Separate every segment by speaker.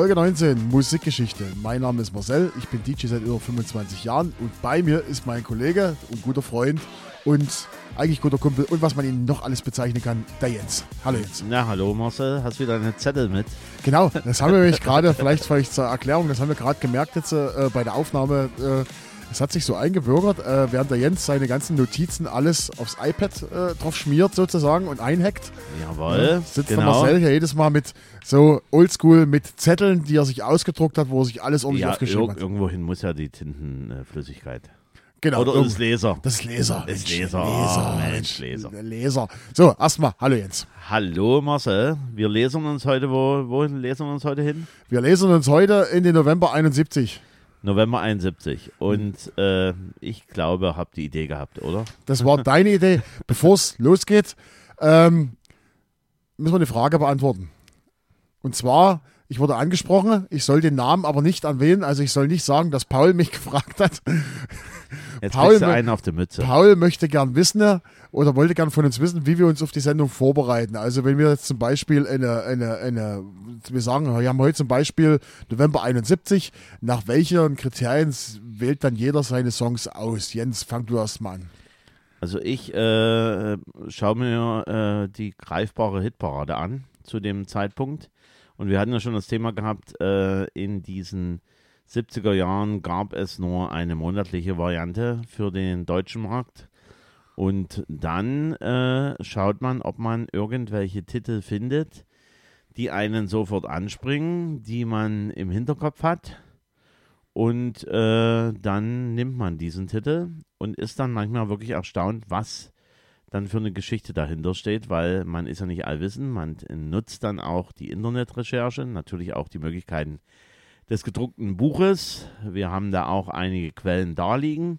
Speaker 1: Folge 19, Musikgeschichte. Mein Name ist Marcel, ich bin DJ seit über 25 Jahren und bei mir ist mein Kollege und guter Freund und eigentlich guter Kumpel und was man ihn noch alles bezeichnen kann, der Jens. Hallo Jens.
Speaker 2: Na, hallo Marcel, hast wieder eine Zettel mit?
Speaker 1: Genau, das haben wir nämlich gerade, vielleicht, vielleicht zur Erklärung, das haben wir gerade gemerkt jetzt äh, bei der Aufnahme. Äh, es hat sich so eingebürgert, äh, während der Jens seine ganzen Notizen alles aufs iPad äh, drauf schmiert sozusagen und einhackt.
Speaker 2: Jawohl.
Speaker 1: Ja, sitzt genau. der Marcel hier jedes Mal mit so oldschool mit Zetteln, die er sich ausgedruckt hat, wo er sich alles ordentlich
Speaker 2: ja,
Speaker 1: aufgeschrieben
Speaker 2: ir
Speaker 1: hat.
Speaker 2: Irgendwohin muss ja die Tintenflüssigkeit.
Speaker 1: Genau.
Speaker 2: Oder ist Leser?
Speaker 1: Das Leser.
Speaker 2: Das Leser.
Speaker 1: Leser.
Speaker 2: Oh, Mensch, Leser.
Speaker 1: Leser. So, erstmal, hallo Jens.
Speaker 2: Hallo Marcel, wir lesen uns heute, wo, wohin lesen wir uns heute hin?
Speaker 1: Wir lesen uns heute in den November 71.
Speaker 2: November 71. Und äh, ich glaube, habt die Idee gehabt, oder?
Speaker 1: Das war deine Idee. Bevor es losgeht, ähm, müssen wir eine Frage beantworten. Und zwar, ich wurde angesprochen, ich soll den Namen aber nicht erwähnen, also ich soll nicht sagen, dass Paul mich gefragt hat.
Speaker 2: Jetzt
Speaker 1: Paul,
Speaker 2: einen auf die Mütze.
Speaker 1: Paul möchte gern wissen oder wollte gern von uns wissen, wie wir uns auf die Sendung vorbereiten. Also wenn wir jetzt zum Beispiel eine, eine, eine wir sagen, wir haben heute zum Beispiel November 71, nach welchen Kriterien wählt dann jeder seine Songs aus? Jens, fang du erst mal an.
Speaker 2: Also ich äh, schaue mir äh, die greifbare Hitparade an zu dem Zeitpunkt. Und wir hatten ja schon das Thema gehabt, äh, in diesen 70er Jahren gab es nur eine monatliche Variante für den deutschen Markt. Und dann äh, schaut man, ob man irgendwelche Titel findet, die einen sofort anspringen, die man im Hinterkopf hat. Und äh, dann nimmt man diesen Titel und ist dann manchmal wirklich erstaunt, was dann für eine Geschichte dahinter steht, weil man ist ja nicht allwissend, man nutzt dann auch die Internetrecherche, natürlich auch die Möglichkeiten des gedruckten Buches. Wir haben da auch einige Quellen darliegen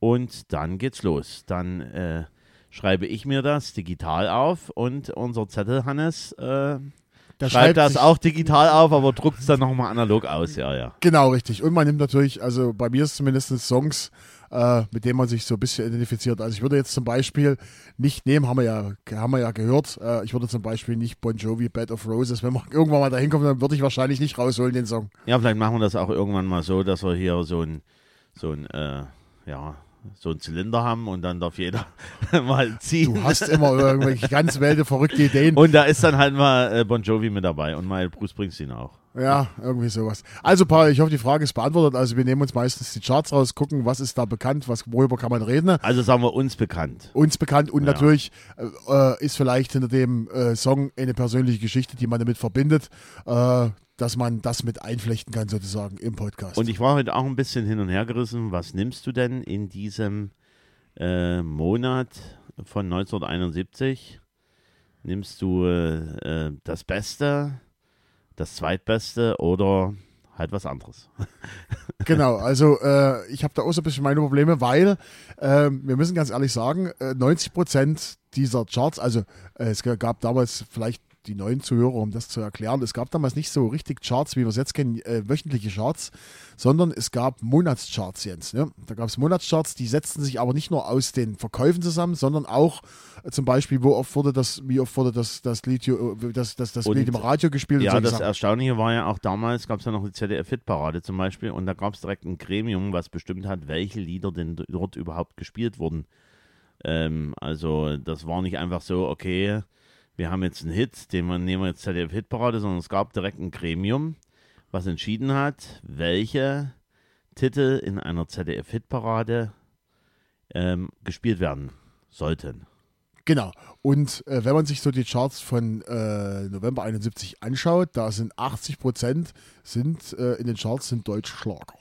Speaker 2: und dann geht's los. Dann äh, schreibe ich mir das digital auf und unser Zettel Hannes äh,
Speaker 1: Der
Speaker 2: schreibt das
Speaker 1: sich-
Speaker 2: auch digital auf, aber druckt es dann nochmal analog aus, ja, ja.
Speaker 1: Genau, richtig. Und man nimmt natürlich, also bei mir ist zumindest Songs, äh, mit denen man sich so ein bisschen identifiziert. Also ich würde jetzt zum Beispiel nicht nehmen, haben wir ja, haben wir ja gehört, äh, ich würde zum Beispiel nicht Bon Jovi Bed of Roses, wenn wir irgendwann mal dahin kommen, dann würde ich wahrscheinlich nicht rausholen, den Song.
Speaker 2: Ja, vielleicht machen wir das auch irgendwann mal so, dass wir hier so ein, so ein, äh, ja, so ein Zylinder haben und dann darf jeder mal ziehen.
Speaker 1: Du hast immer irgendwelche ganz wilde, verrückte Ideen.
Speaker 2: Und da ist dann halt mal äh, Bon Jovi mit dabei und mal Bruce Springsteen auch.
Speaker 1: Ja, irgendwie sowas. Also Paul, ich hoffe, die Frage ist beantwortet. Also wir nehmen uns meistens die Charts raus, gucken, was ist da bekannt, was, worüber kann man reden.
Speaker 2: Also sagen wir uns bekannt.
Speaker 1: uns bekannt und
Speaker 2: Ja.
Speaker 1: natürlich äh, ist vielleicht hinter dem äh, Song eine persönliche Geschichte, die man damit verbindet, äh, dass man das mit einflechten kann sozusagen im Podcast.
Speaker 2: Und ich war heute auch ein bisschen hin und her gerissen. Was nimmst du denn in diesem äh, Monat von 1971? Nimmst du äh, äh, das Beste, das Zweitbeste oder halt was anderes?
Speaker 1: genau, also äh, ich habe da auch so ein bisschen meine Probleme, weil äh, wir müssen ganz ehrlich sagen, äh, 90 Prozent dieser Charts, also äh, es gab damals vielleicht die neuen Zuhörer, um das zu erklären, es gab damals nicht so richtig Charts, wie wir es jetzt kennen, äh, wöchentliche Charts, sondern es gab Monatscharts jetzt. Ne? Da gab es Monatscharts, die setzten sich aber nicht nur aus den Verkäufen zusammen, sondern auch äh, zum Beispiel, wo oft wurde das, wie oft wurde das, das Lied, äh, das, das, das
Speaker 2: Und-
Speaker 1: Lied im Radio gespielt
Speaker 2: Ja,
Speaker 1: und
Speaker 2: das. Erstaunliche war ja auch damals, gab es ja noch die ZDF-Hitparade zum Beispiel und da gab es direkt ein Gremium, was bestimmt hat, welche Lieder denn dort überhaupt gespielt wurden. Ähm, also das war nicht einfach so, okay, wir haben jetzt einen Hit, den wir nehmen wir jetzt ZDF-Hitparade, sondern es gab direkt ein Gremium, was entschieden hat, welche Titel in einer ZDF-Hitparade ähm, gespielt werden sollten.
Speaker 1: Genau. Und äh, wenn man sich so die Charts von äh, November 71 anschaut, da sind 80 Prozent sind äh, in den Charts sind deutsche Schlager.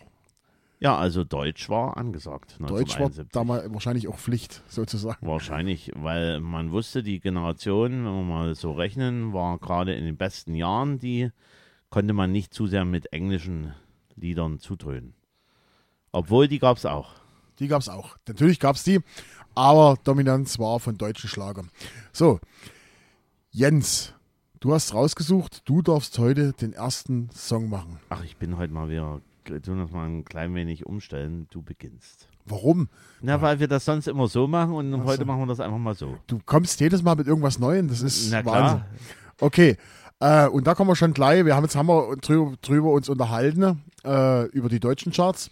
Speaker 2: Ja, also Deutsch war angesagt.
Speaker 1: Deutsch war
Speaker 2: 1971.
Speaker 1: damals wahrscheinlich auch Pflicht sozusagen.
Speaker 2: Wahrscheinlich, weil man wusste, die Generation, wenn wir mal so rechnen, war gerade in den besten Jahren, die konnte man nicht zu sehr mit englischen Liedern zudröhnen. Obwohl, die gab es auch.
Speaker 1: Die gab es auch. Natürlich gab es die, aber Dominanz war von deutschen Schlagern. So, Jens, du hast rausgesucht, du darfst heute den ersten Song machen.
Speaker 2: Ach, ich bin heute mal wieder, tun das mal ein klein wenig umstellen. Du beginnst.
Speaker 1: Warum?
Speaker 2: Na, weil wir das sonst immer so machen und
Speaker 1: Ach
Speaker 2: heute
Speaker 1: so.
Speaker 2: machen wir das einfach mal so.
Speaker 1: Du kommst jedes Mal mit irgendwas Neuem, das ist
Speaker 2: Na
Speaker 1: Wahnsinn.
Speaker 2: klar.
Speaker 1: Okay, Äh, und da kommen wir schon gleich. Wir haben jetzt haben wir drüber, drüber uns unterhalten äh, über die deutschen Charts.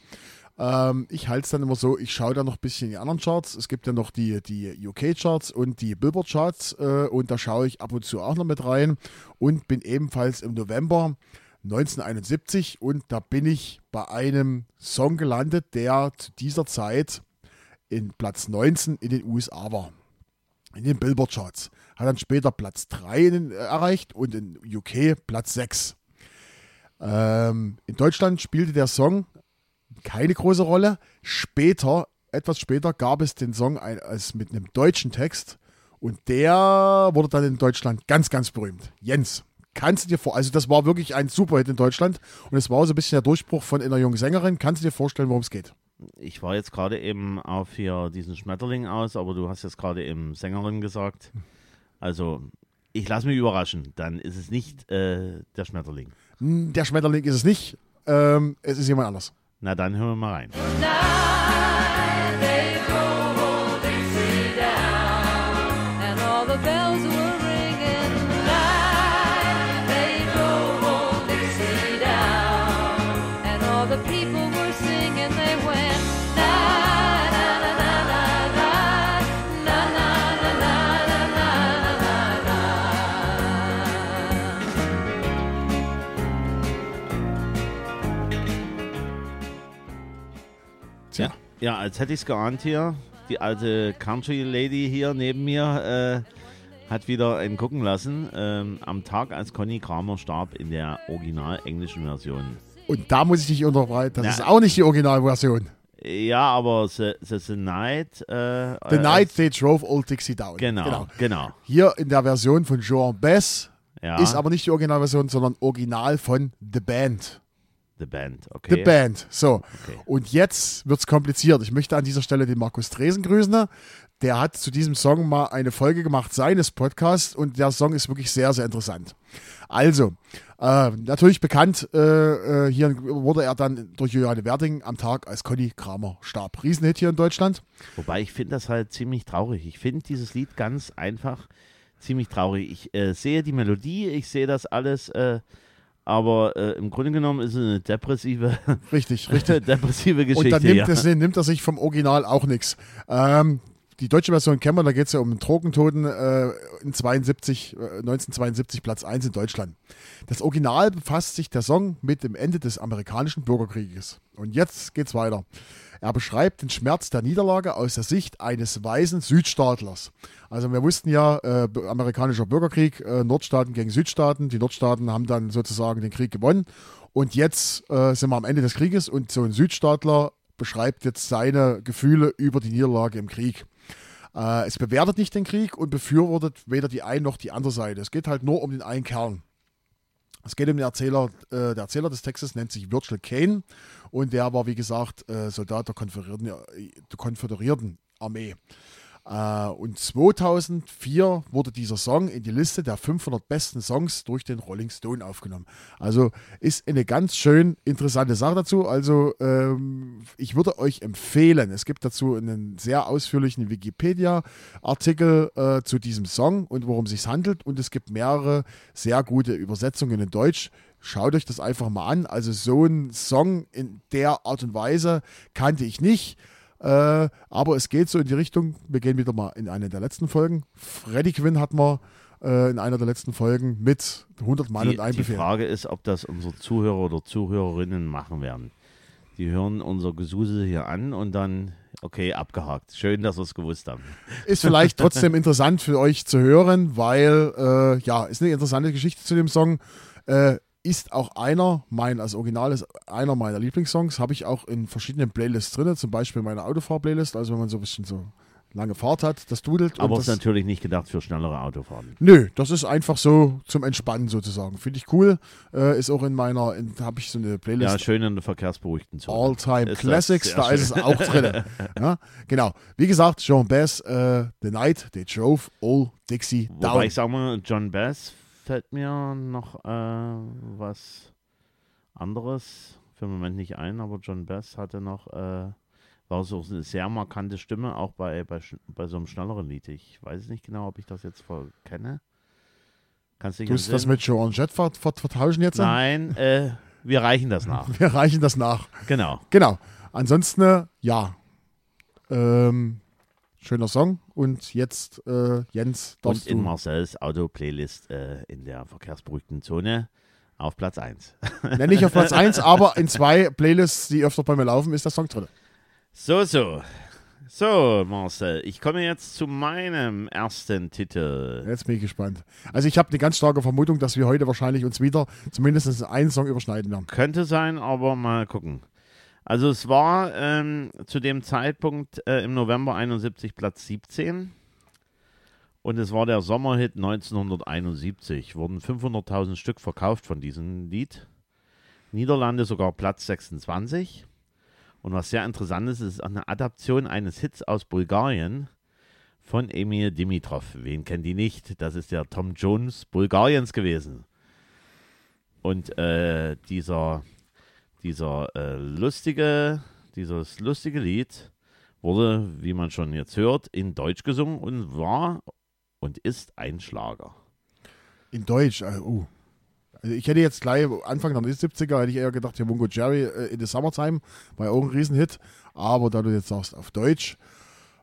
Speaker 1: Ähm, ich halte es dann immer so, ich schaue da noch ein bisschen in die anderen Charts. Es gibt ja noch die, die UK-Charts und die Billboard-Charts äh, und da schaue ich ab und zu auch noch mit rein und bin ebenfalls im November 1971 und da bin ich bei einem Song gelandet, der zu dieser Zeit in Platz 19 in den USA war. In den Billboard-Charts. Hat dann später Platz 3 in, äh, erreicht und in UK Platz 6. Ähm, in Deutschland spielte der Song keine große Rolle. Später, etwas später, gab es den Song als mit einem deutschen Text und der wurde dann in Deutschland ganz, ganz berühmt. Jens, kannst du dir vor, also das war wirklich ein Superhit in Deutschland und es war so ein bisschen der Durchbruch von einer jungen Sängerin. Kannst du dir vorstellen, worum es geht?
Speaker 2: Ich war jetzt gerade eben auf hier diesen Schmetterling aus, aber du hast jetzt gerade eben Sängerin gesagt. Also ich lasse mich überraschen. Dann ist es nicht äh, der Schmetterling.
Speaker 1: Der Schmetterling ist es nicht. Ähm, es ist jemand anders.
Speaker 2: Na dann hören wir mal rein.
Speaker 3: Night they drove old Dixie down, and all the bells
Speaker 2: Ja, als hätte ich es geahnt hier. Die alte Country Lady hier neben mir äh, hat wieder einen gucken lassen. Ähm, am Tag, als Conny Kramer starb in der original englischen Version.
Speaker 1: Und da muss ich dich unterbreiten. Das
Speaker 2: Na.
Speaker 1: ist auch nicht die Originalversion.
Speaker 2: Ja, aber The, the, the Night. Äh,
Speaker 1: The
Speaker 2: äh,
Speaker 1: Night They Drove Old Dixie Down.
Speaker 2: Genau, genau.
Speaker 1: Hier in der Version von Joan Bass
Speaker 2: Ja,
Speaker 1: ist aber nicht die Originalversion, sondern Original von The Band.
Speaker 2: The Band, okay.
Speaker 1: The Band. So.
Speaker 2: Okay.
Speaker 1: Und jetzt wird es kompliziert. Ich möchte an dieser Stelle den Markus Dresen grüßen. Der hat zu diesem Song mal eine Folge gemacht seines Podcasts und der Song ist wirklich sehr, sehr interessant. Also, äh, natürlich bekannt, äh, äh, hier wurde er dann durch Juliane Werding am Tag, als Conny Kramer starb. Riesenhit hier in Deutschland.
Speaker 2: Wobei ich finde das halt ziemlich traurig. Ich finde dieses Lied ganz einfach ziemlich traurig. Ich äh, sehe die Melodie, ich sehe das alles, äh, aber äh, im Grunde genommen ist es eine depressive,
Speaker 1: Richtig, richtig.
Speaker 2: depressive Geschichte.
Speaker 1: Und dann nimmt,
Speaker 2: ja.
Speaker 1: es, nimmt er sich vom Original auch nichts. Ähm, die deutsche Version kennen wir, da geht es ja um einen Drogentoten äh, in 72, äh, 1972 Platz 1 in Deutschland. Das Original befasst sich der Song mit dem Ende des amerikanischen Bürgerkrieges. Und jetzt geht's weiter. Er beschreibt den Schmerz der Niederlage aus der Sicht eines weißen Südstaatlers. Also wir wussten ja, äh, amerikanischer Bürgerkrieg, äh, Nordstaaten gegen Südstaaten. Die Nordstaaten haben dann sozusagen den Krieg gewonnen. Und jetzt äh, sind wir am Ende des Krieges und so ein Südstaatler beschreibt jetzt seine Gefühle über die Niederlage im Krieg. Äh, es bewertet nicht den Krieg und befürwortet weder die eine noch die andere Seite. Es geht halt nur um den einen Kern. Es geht um den Erzähler, äh, der Erzähler des Textes nennt sich Virgil Kane und der war, wie gesagt, äh, Soldat der Konföderierten, der Konföderierten Armee. Äh, und 2004 wurde dieser Song in die Liste der 500 besten Songs durch den Rolling Stone aufgenommen. Also ist eine ganz schön interessante Sache dazu. Also ähm, ich würde euch empfehlen, es gibt dazu einen sehr ausführlichen Wikipedia-Artikel äh, zu diesem Song und worum es sich handelt. Und es gibt mehrere sehr gute Übersetzungen in Deutsch. Schaut euch das einfach mal an. Also so ein Song in der Art und Weise kannte ich nicht. Äh, aber es geht so in die Richtung, wir gehen wieder mal in eine der letzten Folgen. Freddy Quinn hatten wir äh, in einer der letzten Folgen mit 100 Mann
Speaker 2: die,
Speaker 1: und ein
Speaker 2: die
Speaker 1: Befehl.
Speaker 2: Frage ist, ob das unsere Zuhörer oder Zuhörerinnen machen werden. Die hören unser Gesusel hier an und dann, okay, abgehakt. Schön, dass wir es gewusst haben.
Speaker 1: Ist vielleicht trotzdem interessant für euch zu hören, weil, äh, ja, ist eine interessante Geschichte zu dem Song. Äh, ist auch einer, mein, als Original ist einer meiner Lieblingssongs, habe ich auch in verschiedenen Playlists drin, zum Beispiel meine Autofahr-Playlist, also wenn man so ein bisschen so lange Fahrt hat, das dudelt.
Speaker 2: Aber
Speaker 1: und
Speaker 2: ist natürlich nicht gedacht für schnellere Autofahren.
Speaker 1: Nö, das ist einfach so zum Entspannen sozusagen. Finde ich cool. Äh, ist auch in meiner, habe ich so eine
Speaker 2: Ja,
Speaker 1: Playlist.
Speaker 2: schön in der verkehrsberuhigten Zone.
Speaker 1: All-Time Classics, da ist es
Speaker 2: schön.
Speaker 1: auch drin. ja, genau. Wie gesagt, Jean Bass, äh, The Night They Drove Old Dixie
Speaker 2: Wobei
Speaker 1: Down.
Speaker 2: ich sag mal, John Bass fällt mir noch äh, was anderes für den Moment nicht ein, aber John Bass hatte noch, äh, war so eine sehr markante Stimme, auch bei, bei, bei so einem schnelleren Lied. Ich weiß nicht genau, ob ich das jetzt voll kenne. Kannst du
Speaker 1: Tust das mit Joan Jett vert vert vertauschen jetzt?
Speaker 2: Nein, äh, wir reichen das nach.
Speaker 1: Wir reichen das nach.
Speaker 2: Genau.
Speaker 1: Genau. Ansonsten, äh, ja. Ähm, schöner Song. Und jetzt, äh, Jens,
Speaker 2: Und
Speaker 1: darfst
Speaker 2: in
Speaker 1: du.
Speaker 2: Marcells Auto-Playlist äh, in der verkehrsberuhigten Zone auf Platz 1.
Speaker 1: Nenn nicht auf Platz 1, aber in zwei Playlists, die öfter bei mir laufen, ist der Song drin.
Speaker 2: So, so. So, Marcel, ich komme jetzt zu meinem ersten Titel.
Speaker 1: Jetzt bin ich gespannt. Also ich habe eine ganz starke Vermutung, dass wir heute wahrscheinlich uns wieder zumindest einen Song überschneiden werden.
Speaker 2: Könnte sein, aber mal gucken. Also es war ähm, zu dem Zeitpunkt äh, im November 71 Platz 17 und es war der Sommerhit 1971. Wurden 500.000 Stück verkauft von diesem Lied. Niederlande sogar Platz 26. Und was sehr interessant ist, ist eine Adaption eines Hits aus Bulgarien von Emil Dimitrov. Wen kennt die nicht? Das ist der Tom Jones Bulgariens gewesen. Und äh, dieser dieser äh, lustige, dieses lustige Lied wurde, wie man schon jetzt hört, in Deutsch gesungen und war und ist ein Schlager.
Speaker 1: In Deutsch, äh, uh. Also ich hätte jetzt gleich Anfang der 70er, hätte ich eher gedacht, hier Mungo Jerry äh, in the Summertime, war auch ein Riesenhit. Aber da du jetzt sagst, auf Deutsch,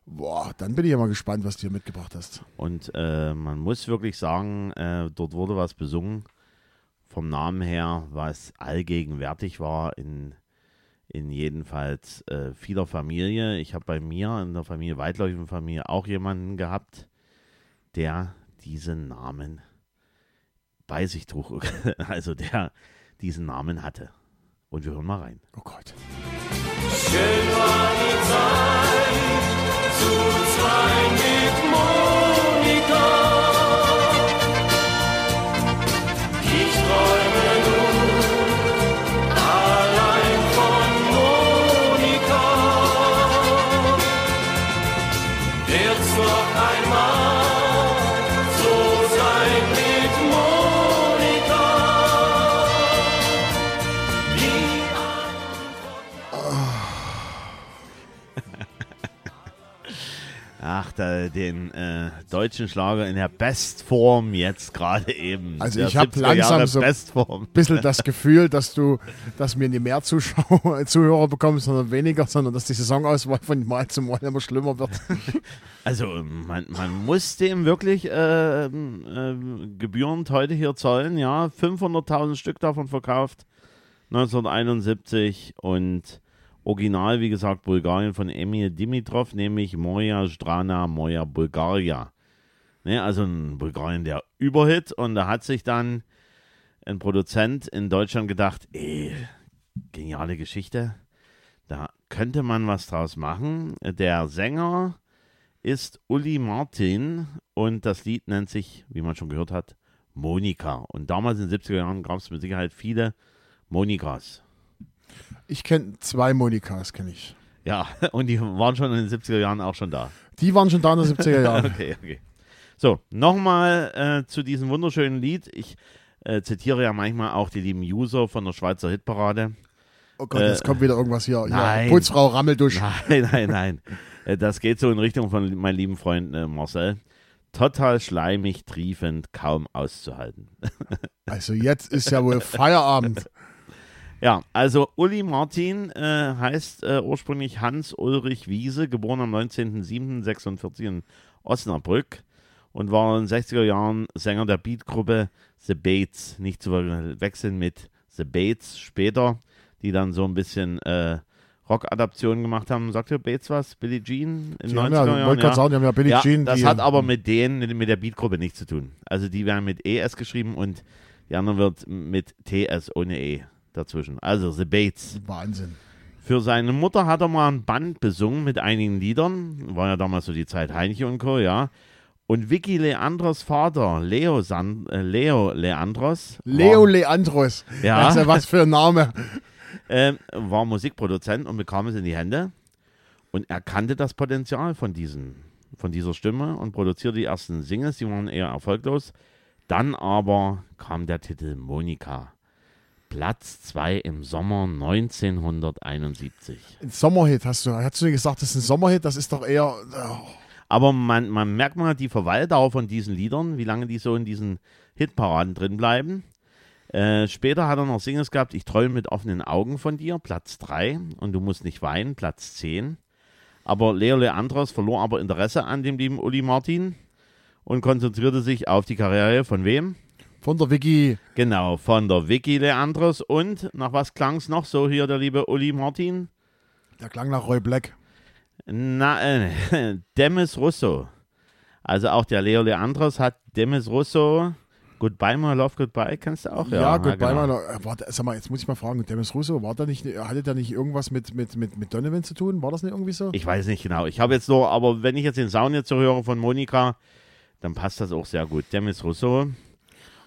Speaker 1: boah, dann bin ich ja mal gespannt, was du hier mitgebracht hast.
Speaker 2: Und äh, man muss wirklich sagen, äh, dort wurde was besungen vom Namen her, was allgegenwärtig war in, in jedenfalls äh, vieler Familie. Ich habe bei mir in der Familie, weitläufigen Familie, auch jemanden gehabt, der diesen Namen bei sich trug, also der diesen Namen hatte. Und wir hören mal rein.
Speaker 1: Oh Gott.
Speaker 4: Schön war die Zeit zu zweit
Speaker 2: Ach, da, den äh, deutschen Schlager in der Bestform jetzt gerade eben.
Speaker 1: Also ich hab
Speaker 2: 70er
Speaker 1: langsam
Speaker 2: Jahre
Speaker 1: so-
Speaker 2: Bestform.
Speaker 1: Bisschen das Gefühl, dass du, dass wir nicht mehr Zuschauer, Zuhörer bekommen, sondern weniger, sondern dass die Saisonauswahl von Mal zu Mal immer schlimmer wird.
Speaker 2: Also man, man muss dem wirklich äh, äh, gebührend heute hier zollen, ja. 500.000 Stück davon verkauft 1971 und Original, wie gesagt, Bulgarien von Emil Dimitrov, nämlich Moja Strana Moja Bulgaria. Ne, also ein Bulgarien der Überhit und da hat sich dann ein Produzent in Deutschland gedacht, ey, geniale Geschichte, da könnte man was draus machen. Der Sänger ist Uli Martin und das Lied nennt sich, wie man schon gehört hat, Monika. Und damals in den 70er Jahren gab es mit Sicherheit viele Monikas.
Speaker 1: Ich kenne zwei Monikas, kenne ich.
Speaker 2: Ja, und die waren schon in den 70er Jahren auch schon da.
Speaker 1: Die waren schon da in den 70er Jahren.
Speaker 2: Okay, okay. So, nochmal äh, zu diesem wunderschönen Lied. Ich äh, zitiere ja manchmal auch die lieben User von der Schweizer Hitparade.
Speaker 1: Oh Gott,
Speaker 2: Äh,
Speaker 1: jetzt kommt wieder irgendwas hier.
Speaker 2: nein.
Speaker 1: hier Putzfrau Rammeldusch.
Speaker 2: Nein, nein, nein. Äh, Das geht so in Richtung von meinem lieben Freund äh, Marcel. Total schleimig, triefend, kaum auszuhalten.
Speaker 1: Also jetzt ist ja wohl Feierabend.
Speaker 2: Ja, also Uli Martin äh, heißt äh, ursprünglich Hans-Ulrich Wiese, geboren am 19.07.46 in Osnabrück und war in den 60er Jahren Sänger der Beatgruppe The Bates. Nicht zu verwechseln mit The Bates später, die dann so ein bisschen äh, Rock-Adaptionen gemacht haben. Sagt ihr Bates was? Billie Jean in
Speaker 1: Die
Speaker 2: den
Speaker 1: haben
Speaker 2: 90er
Speaker 1: ja,
Speaker 2: Jahren?
Speaker 1: gerade sagen, die haben ja Billie
Speaker 2: ja,
Speaker 1: Jean.
Speaker 2: das hat aber mit denen, mit der Beatgruppe nichts zu tun. Also die werden mit ES geschrieben und die andere wird mit TS ohne E dazwischen. Also The Bates.
Speaker 1: Wahnsinn.
Speaker 2: Für seine Mutter hat er mal ein Band besungen mit einigen Liedern. War ja damals so die Zeit Heinche und Co., ja. Und Vicky Leandros Vater, Leo, San, äh, Leo Leandros,
Speaker 1: Leo
Speaker 2: war,
Speaker 1: Leandros.
Speaker 2: Ja.
Speaker 1: Das ist ja was für ein Name.
Speaker 2: äh, war Musikproduzent und bekam es in die Hände und erkannte das Potenzial von, diesen, von dieser Stimme und produzierte die ersten Singles, die waren eher erfolglos. Dann aber kam der Titel Monika. Platz 2 im Sommer 1971.
Speaker 1: Ein Sommerhit, hast du. Hast du gesagt, das ist ein Sommerhit? Das ist doch eher. Oh,
Speaker 2: Aber man, man merkt mal die Verweildauer von diesen Liedern, wie lange die so in diesen Hitparaden drin bleiben. Äh, später hat er noch Singles gehabt, Ich träume mit offenen Augen von dir, Platz 3. Und du musst nicht weinen, Platz 10. Aber Leo Leandros verlor aber Interesse an dem lieben Uli Martin und konzentrierte sich auf die Karriere von wem?
Speaker 1: Von der Vicky.
Speaker 2: Genau, von der Vicky Leandros. Und nach was klang es noch so hier, der liebe Uli Martin?
Speaker 1: Der klang nach Roy Black.
Speaker 2: Na, äh, Demis Russo. Also auch der Leo Leandros hat Demis Russo. Goodbye, my love, goodbye, kennst du auch?
Speaker 1: Ja, gut,
Speaker 2: genau.
Speaker 1: genau. äh, war, der- sag mal, jetzt muss ich mal fragen, Demis Russo, war da nicht, hatte der nicht irgendwas mit, mit, mit, mit Donovan zu tun? War das nicht irgendwie so?
Speaker 2: Ich weiß nicht genau. Ich habe jetzt nur, aber wenn ich jetzt den Sound jetzt so höre von Monika, dann passt das auch sehr gut. Demis Russo.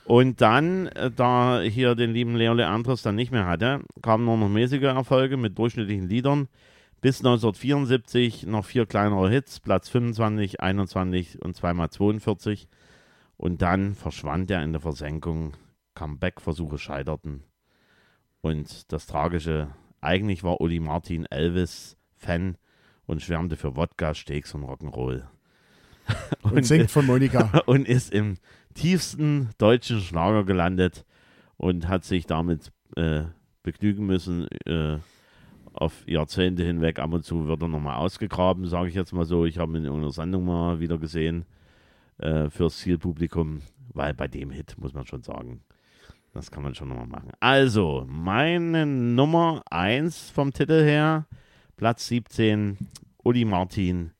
Speaker 2: Und dann, äh, da hier den lieben Leo Leandros dann nicht mehr hatte, kamen nur noch mäßige Erfolge mit durchschnittlichen Liedern. Bis 1974 noch vier kleinere Hits, Platz 25, 21 und zweimal 42. Und dann verschwand er in der Versenkung. Comeback-Versuche scheiterten. Und das Tragische, eigentlich war Uli Martin Elvis-Fan und schwärmte für Wodka, Steaks und Rock'n'Roll.
Speaker 1: Und singt von Monika.
Speaker 2: und ist im tiefsten deutschen Schlager gelandet und hat sich damit äh, begnügen müssen. Äh, auf Jahrzehnte hinweg ab und zu wird er nochmal ausgegraben, sage ich jetzt mal so. Ich habe ihn in irgendeiner Sendung mal wieder gesehen äh, fürs Zielpublikum, weil bei dem Hit muss man schon sagen, das kann man schon nochmal machen. Also, meine Nummer 1 vom Titel her, Platz 17, Uli Martin,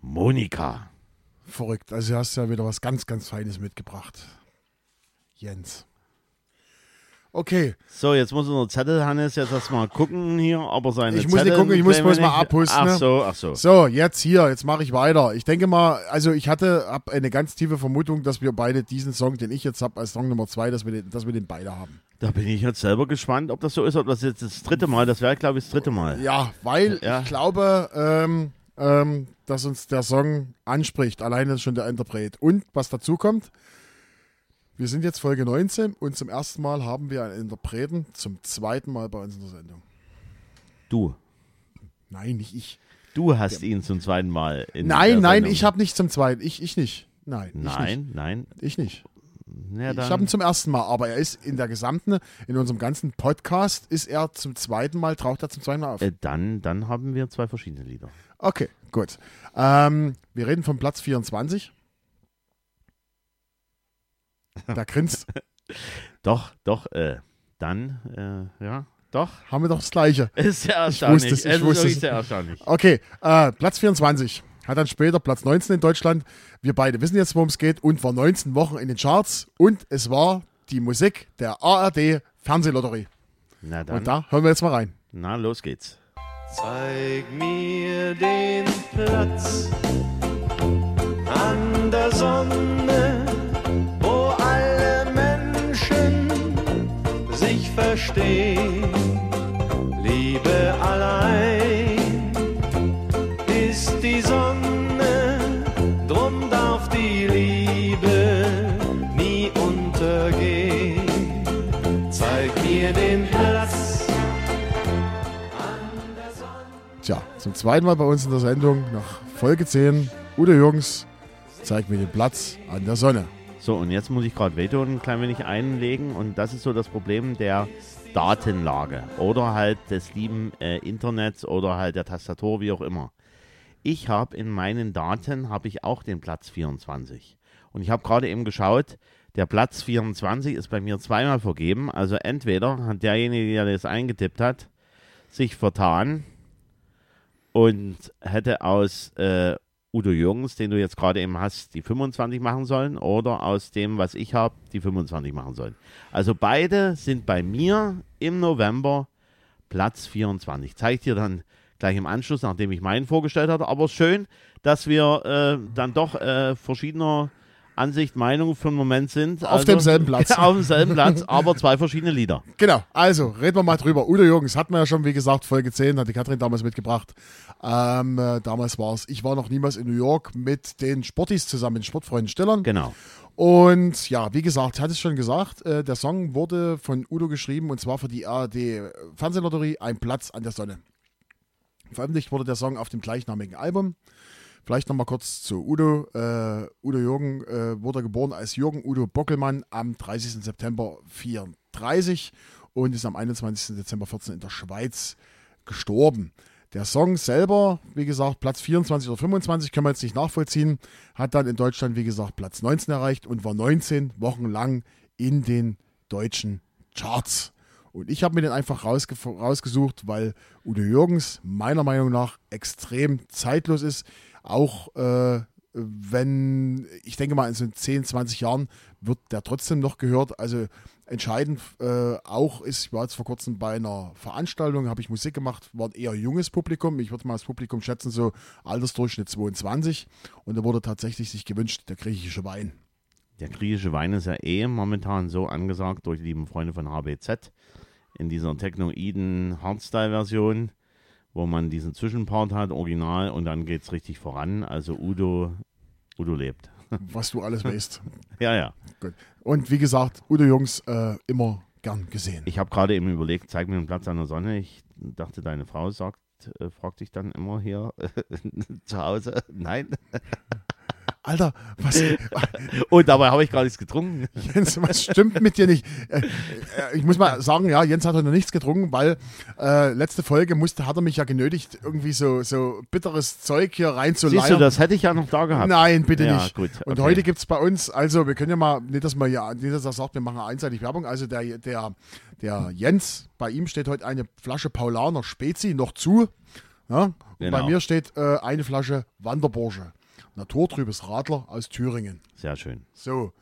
Speaker 2: Monika.
Speaker 1: Verrückt. Also, du hast ja wieder was ganz, ganz Feines mitgebracht. Jens. Okay,
Speaker 2: So, jetzt muss unser Zettel, Hannes, jetzt erstmal gucken hier, ob er seine
Speaker 1: Ich muss nicht gucken, ich muss bloß mal abhusten,
Speaker 2: Ach
Speaker 1: ne?
Speaker 2: so, ach so.
Speaker 1: so, jetzt hier, jetzt mache ich weiter. Ich denke mal, also ich hatte hab eine ganz tiefe Vermutung, dass wir beide diesen Song, den ich jetzt habe, als Song Nummer zwei, dass wir den, dass wir den beide haben.
Speaker 2: Da bin ich jetzt selber gespannt, ob das so ist, ob das jetzt das dritte Mal, das wäre, glaube ich, das dritte Mal.
Speaker 1: Ja, weil
Speaker 2: Ja.
Speaker 1: ich glaube, ähm, ähm, dass uns der Song anspricht, alleine schon der Interpret. Und was dazu kommt, wir sind jetzt Folge 19 und zum ersten Mal haben wir einen Interpreten zum zweiten Mal bei uns in der Sendung.
Speaker 2: Du.
Speaker 1: Nein, nicht ich.
Speaker 2: Du hast ihn zum zweiten Mal in
Speaker 1: nein, nein,
Speaker 2: Sendung.
Speaker 1: ich habe nicht zum zweiten. Ich, ich nicht. Nein, ich
Speaker 2: Nein, nein.
Speaker 1: nicht. Ich nicht.
Speaker 2: Ja,
Speaker 1: Ich habe ihn zum ersten Mal, aber er ist in der gesamten, in unserem ganzen Podcast, ist er zum zweiten Mal, taucht er zum zweiten Mal auf.
Speaker 2: äh, dann, dann haben wir zwei verschiedene Lieder.
Speaker 1: Okay, gut. Ähm, wir reden vom Platz 24. Da grinst,
Speaker 2: Doch, doch, äh, dann, äh, ja, doch.
Speaker 1: haben wir doch das Gleiche.
Speaker 2: Ist sehr erstaunlich.
Speaker 1: wusste es, ich
Speaker 2: ist
Speaker 1: wusste
Speaker 2: wirklich
Speaker 1: es.
Speaker 2: sehr erstaunlich.
Speaker 1: Okay, äh, Platz 24. Hat dann später Platz 19 in Deutschland. Wir beide wissen jetzt, worum es geht und war 19 Wochen in den Charts. Und es war die Musik der ARD Fernsehlotterie.
Speaker 2: Na dann,
Speaker 1: Und da hören wir jetzt mal rein.
Speaker 2: na, los geht's.
Speaker 4: Zeig mir den Platz an der Sonne, wo alle Menschen sich verstehen.
Speaker 1: Zum zweiten Mal bei uns in der Sendung nach Folge 10. Udo Jürgens zeigt mir den Platz an der Sonne.
Speaker 2: So, und jetzt muss ich gerade Veto ein klein wenig einlegen und das ist so das Problem der Datenlage oder halt des lieben äh, Internets oder halt der Tastatur, wie auch immer. Ich habe in meinen Daten habe ich auch den Platz 24 und ich habe gerade eben geschaut, der Platz 24 ist bei mir zweimal vergeben, also entweder hat derjenige, der das eingetippt hat, sich vertan und hätte aus äh, Udo Jürgens, den du jetzt gerade eben hast, die 25 machen sollen oder aus dem, was ich habe, die 25 machen sollen. Also beide sind bei mir im November Platz 24. Zeige ich dir dann gleich im Anschluss, nachdem ich meinen vorgestellt hatte. Aber schön, dass wir äh, dann doch äh, verschiedener Ansicht, Meinung für einen Moment sind.
Speaker 1: Auf demselben Platz.
Speaker 2: auf demselben Platz, aber zwei verschiedene Lieder.
Speaker 1: Genau, also reden wir mal drüber. Udo Jürgens hatten wir ja schon, wie gesagt, Folge 10, hat die Katrin damals mitgebracht. Ähm, äh, damals war es, ich war noch niemals in New York mit den Sportis zusammen, den Sportfreunden Stillern.
Speaker 2: Genau.
Speaker 1: Und ja, wie gesagt, hatte ich schon gesagt, äh, der Song wurde von Udo geschrieben und zwar für die ARD Fernsehlotterie Ein Platz an der Sonne. Veröffentlicht wurde der Song auf dem gleichnamigen Album Vielleicht nochmal kurz zu Udo. Äh, Udo Jürgen äh, wurde geboren als Jürgen Udo Bockelmann am 30. September 34 und ist am 21. Dezember 14 in der Schweiz gestorben. Der Song selber, wie gesagt, Platz 24 oder 25, können wir jetzt nicht nachvollziehen, hat dann in Deutschland, wie gesagt, Platz 19 erreicht und war 19 Wochen lang in den deutschen Charts. Und ich habe mir den einfach rausge rausgesucht, weil Udo Jürgens meiner Meinung nach extrem zeitlos ist. Auch äh, wenn, ich denke mal, in so 10, 20 Jahren wird der trotzdem noch gehört. Also entscheidend äh, auch ist, ich war jetzt vor kurzem bei einer Veranstaltung, habe ich Musik gemacht, war ein eher junges Publikum. Ich würde mal das Publikum schätzen, so Altersdurchschnitt 22. Und da wurde tatsächlich sich gewünscht, der griechische Wein.
Speaker 2: Der griechische Wein ist ja eh momentan so angesagt durch die lieben Freunde von HBZ in dieser Technoiden Hardstyle-Version, wo man diesen Zwischenpart hat, original, und dann geht es richtig voran. Also Udo, Udo lebt.
Speaker 1: Was du alles weißt.
Speaker 2: Ja, ja.
Speaker 1: Gut. Und wie gesagt, Udo Jungs äh, immer gern gesehen.
Speaker 2: Ich habe gerade eben überlegt, zeig mir einen Platz an der Sonne. Ich dachte, deine Frau sagt, äh, fragt dich dann immer hier zu Hause. Nein.
Speaker 1: Alter, was,
Speaker 2: Und dabei habe ich gar nichts getrunken.
Speaker 1: Jens, was stimmt mit dir nicht? Äh, äh, ich muss mal sagen, ja, Jens hat heute noch nichts getrunken, weil äh, letzte Folge musste, hat er mich ja genötigt, irgendwie so, so bitteres Zeug hier
Speaker 2: Siehst du,
Speaker 1: reinzuleiern.
Speaker 2: das hätte ich ja noch da gehabt.
Speaker 1: Nein, bitte
Speaker 2: Ja,
Speaker 1: nicht.
Speaker 2: gut,
Speaker 1: Und
Speaker 2: okay.
Speaker 1: heute gibt es bei uns, also wir können ja mal, nicht, dass man ja, nicht, dass er sagt, wir machen einseitig Werbung. Also der, der, der Jens, bei ihm steht heute eine Flasche Paulaner Spezi noch zu. Ja? Und
Speaker 2: Genau.
Speaker 1: bei mir steht äh, eine Flasche Wanderbursche. Naturtrübes Radler aus Thüringen.
Speaker 2: Sehr schön.
Speaker 1: So,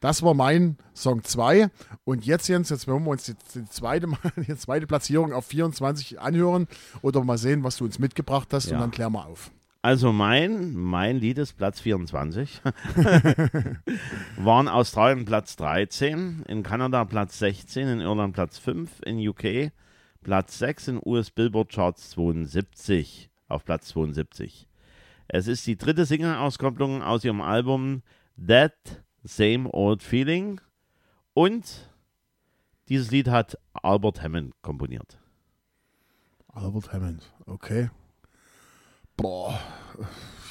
Speaker 1: das war mein Song 2. Und jetzt, Jens, jetzt wollen wir uns die, die, zweite, Mal- die zweite Platzierung auf 24 anhören oder mal sehen, was du uns mitgebracht hast
Speaker 2: Ja.
Speaker 1: und dann klären wir auf.
Speaker 2: Also mein, mein Lied ist Platz 24. War in Australien Platz 13, in Kanada Platz 16, in Irland Platz 5, in UK Platz 6, in US Billboard Charts 72, auf Platz 72. Es ist die dritte Single-Auskopplung aus ihrem Album That Same Old Feeling und dieses Lied hat Albert Hammond komponiert.
Speaker 1: Albert Hammond, okay. Boah,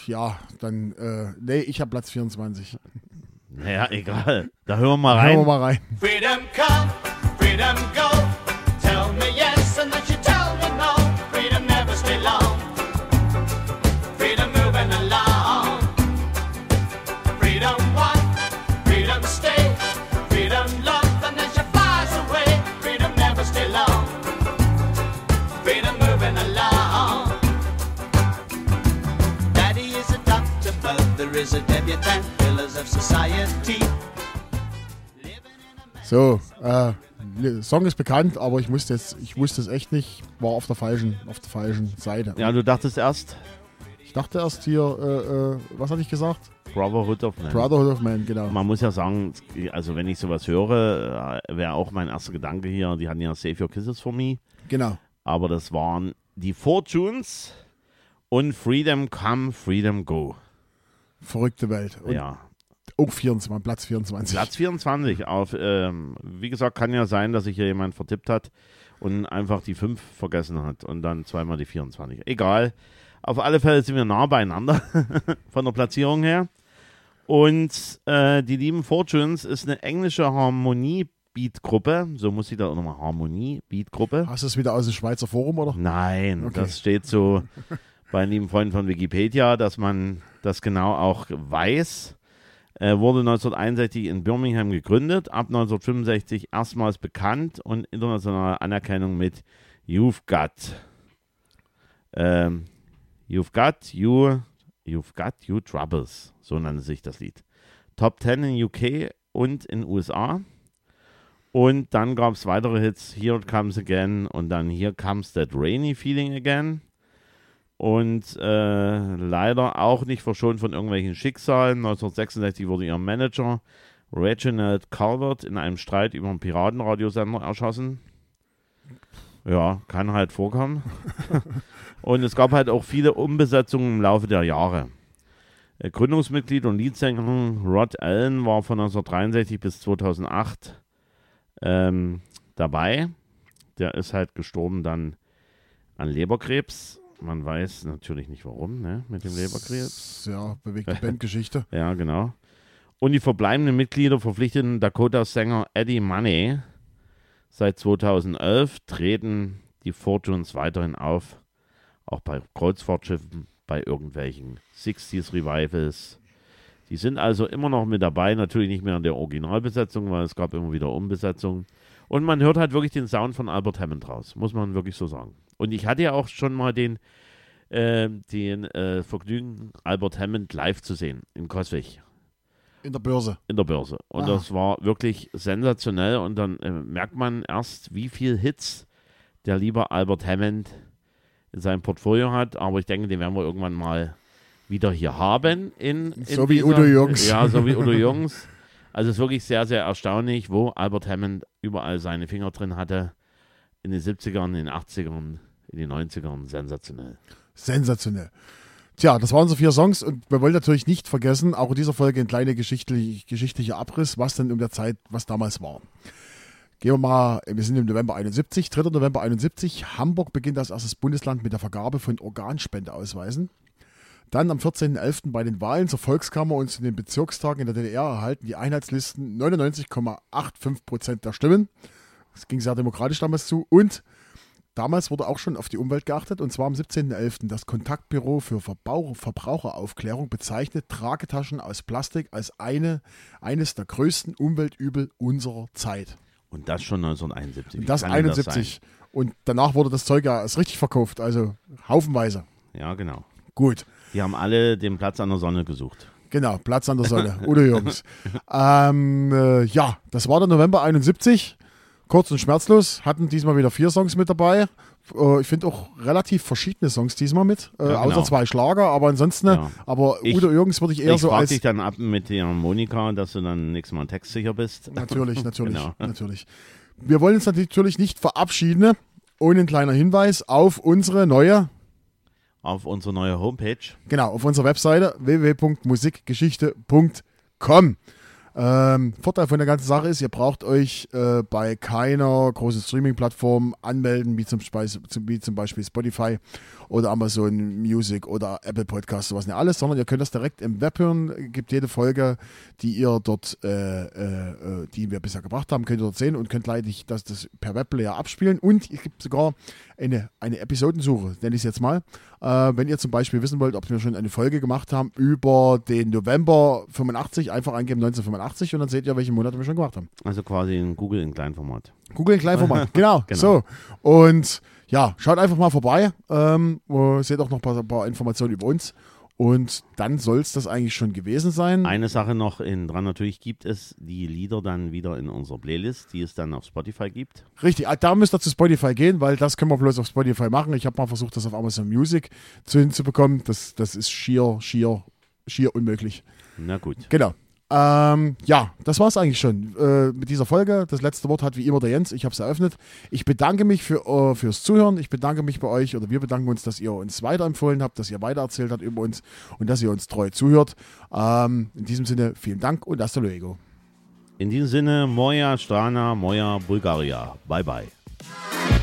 Speaker 1: ja, dann, äh, nee, ich habe Platz 24.
Speaker 2: Naja, egal. Da hören wir mal
Speaker 1: Hören wir
Speaker 2: rein.
Speaker 1: mal rein.
Speaker 5: Freedom come, freedom go.
Speaker 1: So, äh, der Song ist bekannt, aber ich musste jetzt, ich wusste es echt nicht, war auf der falschen, auf der falschen Seite.
Speaker 2: Ja, du dachtest erst
Speaker 1: Ich dachte erst hier, äh, äh, was hatte ich gesagt?
Speaker 2: Brotherhood of Man.
Speaker 1: Brotherhood of Man, genau.
Speaker 2: Man muss ja sagen, also wenn ich sowas höre, äh, wäre auch mein erster Gedanke hier, die hatten ja Save Your Kisses for Me,
Speaker 1: Genau.
Speaker 2: aber das waren die Fortunes und Freedom Come, Freedom Go.
Speaker 1: Verrückte Welt. Und
Speaker 2: Ja,
Speaker 1: auch 24, Platz 24.
Speaker 2: Platz 24 auf, ähm, wie gesagt, kann ja sein, dass sich hier jemand vertippt hat und einfach die 5 vergessen hat und dann zweimal die 24. Egal. Auf alle Fälle sind wir nah beieinander von der Platzierung her. Und äh, die lieben Fortunes ist eine englische Harmonie-Beat-Gruppe. So muss ich da auch nochmal Harmonie-Beat-Gruppe.
Speaker 1: Hast du es wieder aus dem Schweizer Forum, oder?
Speaker 2: Nein,
Speaker 1: Okay.
Speaker 2: das steht so bei den lieben Freunden von Wikipedia, dass man das genau auch weiß. Äh, wurde 1961 in Birmingham gegründet, ab 1965 erstmals bekannt und internationale Anerkennung mit You've Got. Ähm, you've Got You, You've Got You Troubles, so nannte sich das Lied. Top 10 in UK und in USA. Und dann gab es weitere Hits, Here It Comes Again und dann Here Comes That Rainy Feeling Again. Und äh, leider auch nicht verschont von irgendwelchen Schicksalen. 1966 wurde ihr Manager Reginald Calvert in einem Streit über einen Piratenradiosender erschossen. Ja, kann halt vorkommen. und es gab halt auch viele Umbesetzungen im Laufe der Jahre. Äh, Gründungsmitglied und Leadsänger Rod Allen war von 1963 bis 2008 ähm, dabei. Der ist halt gestorben dann an Leberkrebs. Man weiß natürlich nicht warum, ne? Mit dem Leberkrebs.
Speaker 1: Ja, bewegte Bandgeschichte.
Speaker 2: Ja, genau. Und die verbleibenden Mitglieder verpflichteten Dakota-Sänger Eddie Money. Seit 2011 treten die Fortunes weiterhin auf, auch bei Kreuzfahrtschiffen, bei irgendwelchen 60s Revivals. Die sind also immer noch mit dabei, natürlich nicht mehr in der Originalbesetzung, weil es gab immer wieder Umbesetzungen. Und man hört halt wirklich den Sound von Albert Hammond raus, muss man wirklich so sagen. Und ich hatte ja auch schon mal den, äh, den äh, Vergnügen, Albert Hammond live zu sehen in Coswig
Speaker 1: In der Börse.
Speaker 2: in der Börse. Und
Speaker 1: Ah.
Speaker 2: das war wirklich sensationell. Und dann äh, merkt man erst, wie viel Hits der liebe Albert Hammond in seinem Portfolio hat. Aber ich denke, den werden wir irgendwann mal wieder hier haben. In, in
Speaker 1: So wie Udo Jürgens.
Speaker 2: Ja, so wie Udo Jürgens. Also es ist wirklich sehr, sehr erstaunlich, wo Albert Hammond überall seine Finger drin hatte. In den 70ern, in den 80ern, in den 90ern. Sensationell.
Speaker 1: Sensationell. Tja, das waren so vier Songs und wir wollen natürlich nicht vergessen, auch in dieser Folge ein kleiner geschichtlich, geschichtlicher Abriss, was denn um der Zeit, was damals war. Gehen wir mal, wir sind im November 71, 3. November 71. Hamburg beginnt als erstes Bundesland mit der Vergabe von Organspendeausweisen. Dann am 14.11. bei den Wahlen zur Volkskammer und zu den Bezirkstagen in der DDR erhalten die Einheitslisten 99,85 Prozent der Stimmen. Das ging sehr demokratisch damals zu. Und Damals wurde auch schon auf die Umwelt geachtet und zwar am 17.11. Das Kontaktbüro für Verbau Verbraucheraufklärung bezeichnet Tragetaschen aus Plastik als eine, eines der größten Umweltübel unserer Zeit.
Speaker 2: Und das schon 1971. Wie
Speaker 1: Und das
Speaker 2: kann denn
Speaker 1: 71. und danach wurde das Zeug ja erst richtig verkauft, also haufenweise.
Speaker 2: Ja, genau.
Speaker 1: Gut.
Speaker 2: Die haben alle den Platz an der Sonne gesucht.
Speaker 1: Genau, Platz an der Sonne. Udo Jürgens. ähm, äh, ja, das war der November 71. Kurz und schmerzlos. Hatten diesmal wieder vier Songs mit dabei. Äh, ich finde auch relativ verschiedene Songs diesmal mit. Äh,
Speaker 2: Ja, genau.
Speaker 1: Außer zwei Schlager, aber ansonsten.
Speaker 2: Ja.
Speaker 1: Aber
Speaker 2: Ich-
Speaker 1: Udo Jürgens würde ich eher
Speaker 2: ich
Speaker 1: so als.
Speaker 2: dich dann ab mit der Monika, dass du dann nächstes Mal textsicher bist.
Speaker 1: Natürlich, natürlich,
Speaker 2: Genau.
Speaker 1: natürlich. Wir wollen uns natürlich nicht verabschieden, ohne einen kleinen Hinweis auf unsere neue,
Speaker 2: Auf unsere neue Homepage.
Speaker 1: genau, auf unserer Webseite www.musikgeschichte.com. Ähm, Vorteil von der ganzen Sache ist, ihr braucht euch äh, bei keiner großen Streaming-Plattform anmelden, wie zum, Speis- wie zum Beispiel Spotify oder Amazon Music oder Apple Podcasts, sowas nicht alles, sondern ihr könnt das direkt im Web hören. Gibt jede Folge, die ihr dort, äh, äh, äh, die wir bisher gebracht haben, könnt ihr dort sehen und könnt gleich das, das per Webplayer abspielen. Und es gibt sogar eine, eine Episodensuche, nenne ich es jetzt mal. Äh, wenn ihr zum Beispiel wissen wollt, ob wir schon eine Folge gemacht haben über den November 85, einfach eingeben 1985 und dann seht ihr, welche Monate wir schon gemacht haben.
Speaker 2: Also quasi in Google in Kleinformat.
Speaker 1: Google in Kleinformat, genau,
Speaker 2: Genau.
Speaker 1: So. Und ja, schaut einfach mal vorbei. Ähm, äh, seht auch noch ein paar, ein paar Informationen über uns. Und dann soll es das eigentlich schon gewesen sein.
Speaker 2: Eine Sache noch in dran, natürlich gibt es die Lieder dann wieder in unserer Playlist, die es dann auf Spotify gibt.
Speaker 1: Richtig, ah, da müsst ihr zu Spotify gehen, weil das können wir bloß auf Spotify machen. Ich habe mal versucht, das auf Amazon Music zu, hinzubekommen. Das, das ist schier, schier, schier unmöglich.
Speaker 2: Na gut.
Speaker 1: Genau. Ähm, ja, das war's eigentlich schon äh, mit dieser Folge. Das letzte Wort hat wie immer der Jens. Ich habe es eröffnet. Ich bedanke mich für, äh, fürs Zuhören. Ich bedanke mich bei euch oder wir bedanken uns, dass ihr uns weiterempfohlen habt, dass ihr weitererzählt habt über uns und dass ihr uns treu zuhört. Ähm, in diesem Sinne, vielen Dank und hasta luego.
Speaker 2: In diesem Sinne, Moja Strana, Moja Bulgaria. Bye bye.